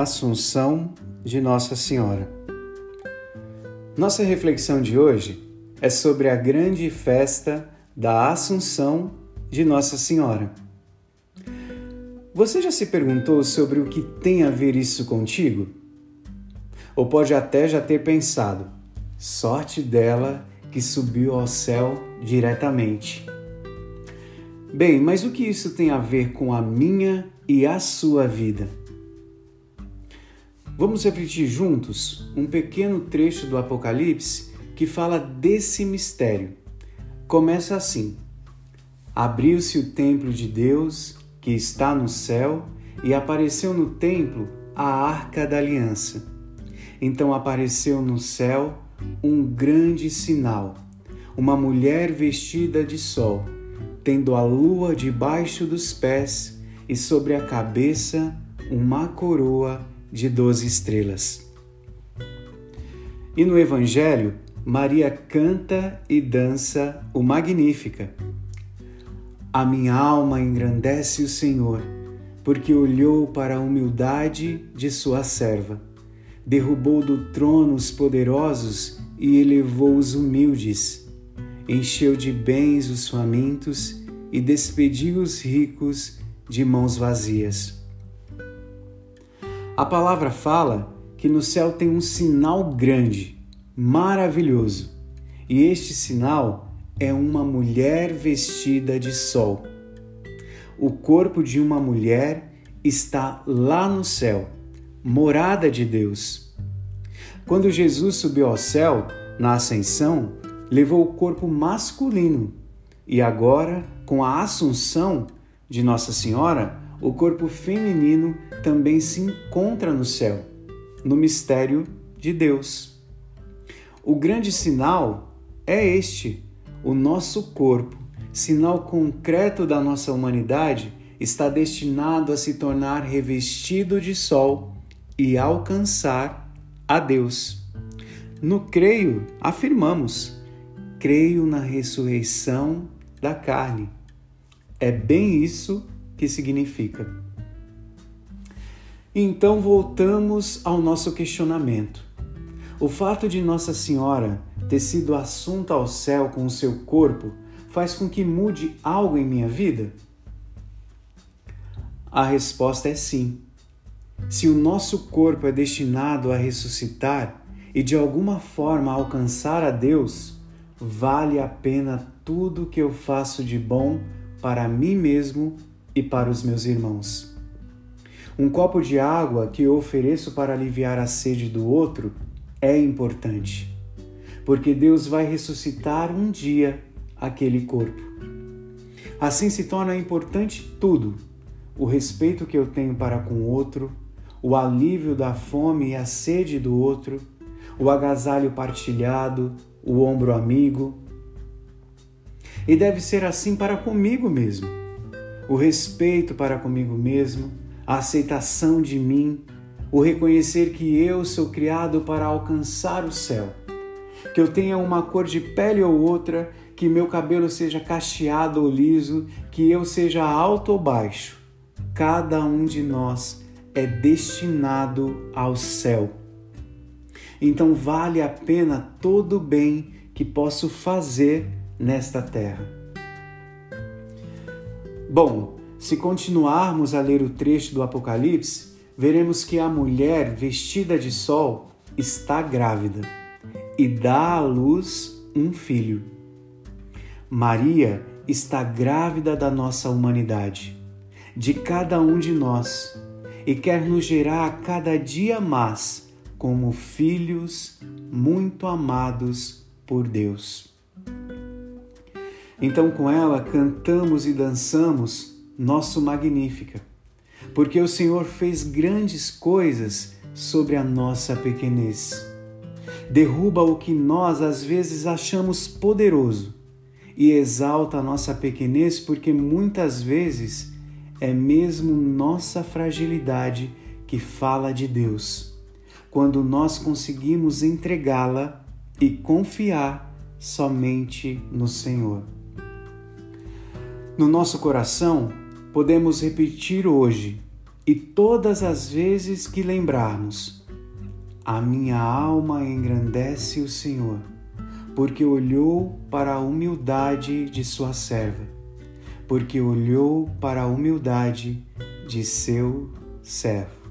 Assunção de Nossa Senhora. Nossa reflexão de hoje é sobre a grande festa da Assunção de Nossa Senhora. Você já se perguntou sobre o que tem a ver isso contigo? Ou pode até já ter pensado: sorte dela que subiu ao céu diretamente. Bem, mas o que isso tem a ver com a minha e a sua vida? Vamos refletir juntos um pequeno trecho do Apocalipse que fala desse mistério. Começa assim: Abriu-se o templo de Deus que está no céu e apareceu no templo a arca da aliança. Então apareceu no céu um grande sinal: uma mulher vestida de sol tendo a lua debaixo dos pés e sobre a cabeça uma coroa de doze estrelas. E no Evangelho, Maria canta e dança o Magnífica. A minha alma engrandece o Senhor, porque olhou para a humildade de sua serva. Derrubou do trono os poderosos e elevou os humildes encheu de bens os famintos e despediu os ricos de mãos vazias. A palavra fala que no céu tem um sinal grande, maravilhoso, e este sinal é uma mulher vestida de sol. O corpo de uma mulher está lá no céu, morada de Deus. Quando Jesus subiu ao céu, na ascensão, levou o corpo masculino e agora, com a assunção de Nossa Senhora, o corpo feminino também se encontra no céu, no mistério de Deus. O grande sinal é este: o nosso corpo, sinal concreto da nossa humanidade, está destinado a se tornar revestido de sol e alcançar a Deus. No creio, afirmamos creio na ressurreição da carne. É bem isso que significa. Então voltamos ao nosso questionamento. O fato de Nossa Senhora ter sido assunta ao céu com o seu corpo faz com que mude algo em minha vida? A resposta é sim. Se o nosso corpo é destinado a ressuscitar e de alguma forma alcançar a Deus, vale a pena tudo que eu faço de bom para mim mesmo e para os meus irmãos. Um copo de água que eu ofereço para aliviar a sede do outro é importante, porque Deus vai ressuscitar um dia aquele corpo. Assim se torna importante tudo: o respeito que eu tenho para com o outro, o alívio da fome e a sede do outro, o agasalho partilhado, o ombro amigo. E deve ser assim para comigo mesmo. O respeito para comigo mesmo, a aceitação de mim, o reconhecer que eu sou criado para alcançar o céu. Que eu tenha uma cor de pele ou outra, que meu cabelo seja cacheado ou liso, que eu seja alto ou baixo. Cada um de nós é destinado ao céu então vale a pena todo o bem que posso fazer nesta terra. Bom, se continuarmos a ler o trecho do Apocalipse, veremos que a mulher vestida de sol está grávida e dá à luz um filho. Maria está grávida da nossa humanidade, de cada um de nós, e quer nos gerar a cada dia mais como filhos muito amados por Deus. Então, com ela, cantamos e dançamos nosso Magnífica, porque o Senhor fez grandes coisas sobre a nossa pequenez. Derruba o que nós às vezes achamos poderoso e exalta a nossa pequenez, porque muitas vezes é mesmo nossa fragilidade que fala de Deus quando nós conseguimos entregá-la e confiar somente no Senhor. No nosso coração, podemos repetir hoje E todas as vezes que lembrarmos, a minha alma engrandece o Senhor, porque olhou para a humildade de sua serva, porque olhou para a humildade de seu servo.